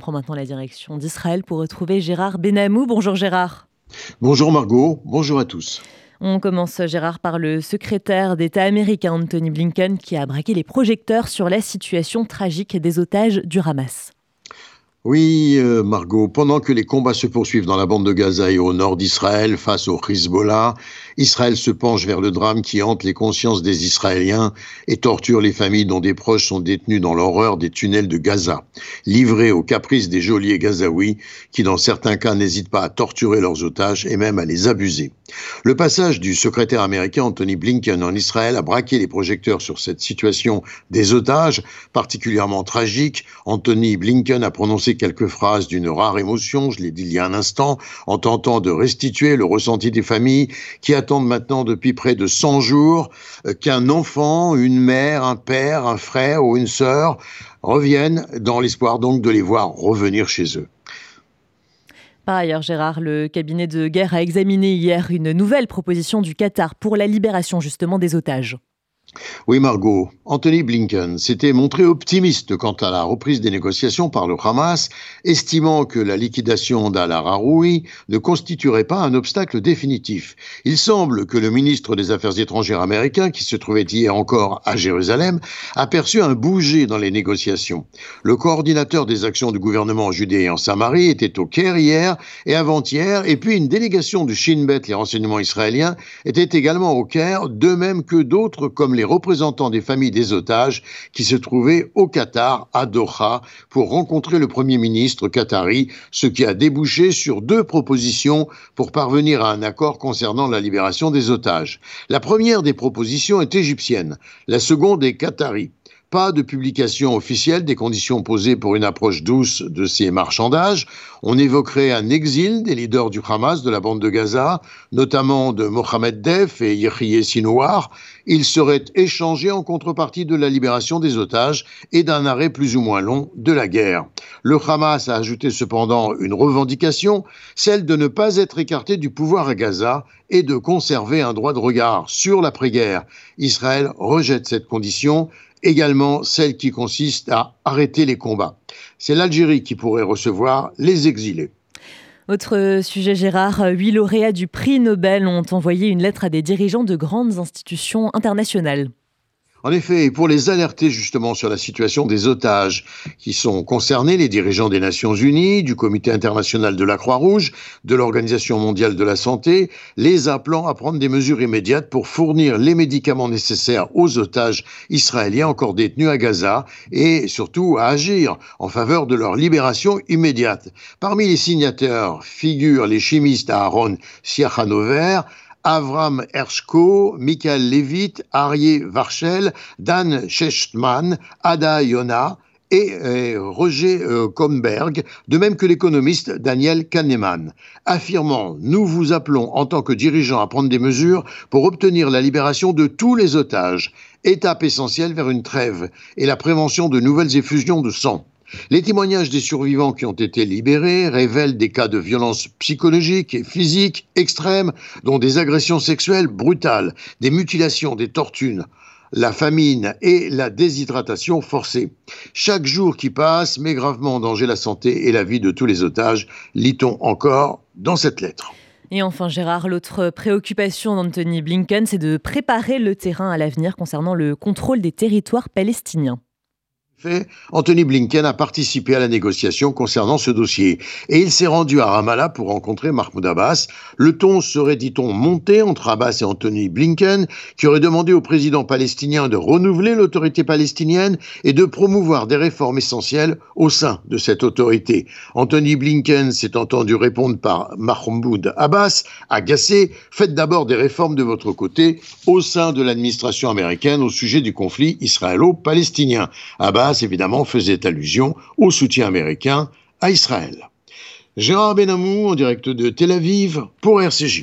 prend maintenant la direction d'Israël pour retrouver Gérard Benamou. Bonjour Gérard. Bonjour Margot, bonjour à tous. On commence, Gérard, par le secrétaire d'État américain Anthony Blinken qui a braqué les projecteurs sur la situation tragique des otages du Hamas. Oui, euh, Margot, pendant que les combats se poursuivent dans la bande de Gaza et au nord d'Israël face au Hezbollah, Israël se penche vers le drame qui hante les consciences des Israéliens et torture les familles dont des proches sont détenus dans l'horreur des tunnels de Gaza, livrés aux caprices des geôliers gazaouis qui, dans certains cas, n'hésitent pas à torturer leurs otages et même à les abuser. Le passage du secrétaire américain Anthony Blinken en Israël a braqué les projecteurs sur cette situation des otages, particulièrement tragique. Anthony Blinken a prononcé quelques phrases d'une rare émotion, je l'ai dit il y a un instant, en tentant de restituer le ressenti des familles qui maintenant depuis près de 100 jours euh, qu'un enfant, une mère, un père, un frère ou une sœur reviennent dans l'espoir donc de les voir revenir chez eux. Par ailleurs, Gérard, le cabinet de guerre a examiné hier une nouvelle proposition du Qatar pour la libération justement des otages. Oui, Margot. Anthony Blinken s'était montré optimiste quant à la reprise des négociations par le Hamas, estimant que la liquidation d'Al-Araoui ne constituerait pas un obstacle définitif. Il semble que le ministre des Affaires étrangères américain, qui se trouvait hier encore à Jérusalem, aperçut un bouger dans les négociations. Le coordinateur des actions du gouvernement en Judée et en Samarie était au Caire hier et avant-hier, et puis une délégation du Shin Bet, les renseignements israéliens, était également au Caire, de même que d'autres comme les les représentants des familles des otages qui se trouvaient au Qatar, à Doha, pour rencontrer le Premier ministre qatari, ce qui a débouché sur deux propositions pour parvenir à un accord concernant la libération des otages. La première des propositions est égyptienne, la seconde est qatari pas de publication officielle des conditions posées pour une approche douce de ces marchandages. On évoquerait un exil des leaders du Hamas de la bande de Gaza, notamment de Mohamed Def et Yahya Sinouar. Ils seraient échangés en contrepartie de la libération des otages et d'un arrêt plus ou moins long de la guerre. Le Hamas a ajouté cependant une revendication, celle de ne pas être écarté du pouvoir à Gaza et de conserver un droit de regard sur l'après-guerre. Israël rejette cette condition également celle qui consiste à arrêter les combats. C'est l'Algérie qui pourrait recevoir les exilés. Autre sujet, Gérard, huit lauréats du prix Nobel ont envoyé une lettre à des dirigeants de grandes institutions internationales. En effet, pour les alerter justement sur la situation des otages qui sont concernés, les dirigeants des Nations Unies, du Comité international de la Croix-Rouge, de l'Organisation mondiale de la santé, les appelant à prendre des mesures immédiates pour fournir les médicaments nécessaires aux otages israéliens encore détenus à Gaza et surtout à agir en faveur de leur libération immédiate. Parmi les signataires figurent les chimistes Aaron Siachanover, Avram Hershko, Michael Levitt, Arié Varchel, Dan Shechtman, Ada Yona, et euh, Roger euh, Komberg, de même que l'économiste Daniel Kahneman, affirmant Nous vous appelons en tant que dirigeants à prendre des mesures pour obtenir la libération de tous les otages, étape essentielle vers une trêve et la prévention de nouvelles effusions de sang. Les témoignages des survivants qui ont été libérés révèlent des cas de violences psychologiques et physiques extrêmes, dont des agressions sexuelles brutales, des mutilations, des tortures, la famine et la déshydratation forcée. Chaque jour qui passe met gravement en danger la santé et la vie de tous les otages, lit-on encore dans cette lettre. Et enfin, Gérard, l'autre préoccupation d'Anthony Blinken, c'est de préparer le terrain à l'avenir concernant le contrôle des territoires palestiniens. Anthony Blinken a participé à la négociation concernant ce dossier et il s'est rendu à Ramallah pour rencontrer Mahmoud Abbas. Le ton serait, dit-on, monté entre Abbas et Anthony Blinken, qui aurait demandé au président palestinien de renouveler l'autorité palestinienne et de promouvoir des réformes essentielles au sein de cette autorité. Anthony Blinken s'est entendu répondre par Mahmoud Abbas, agacé, faites d'abord des réformes de votre côté au sein de l'administration américaine au sujet du conflit israélo-palestinien. Évidemment, faisait allusion au soutien américain à Israël. Gérard Benamou en direct de Tel Aviv pour RCJ.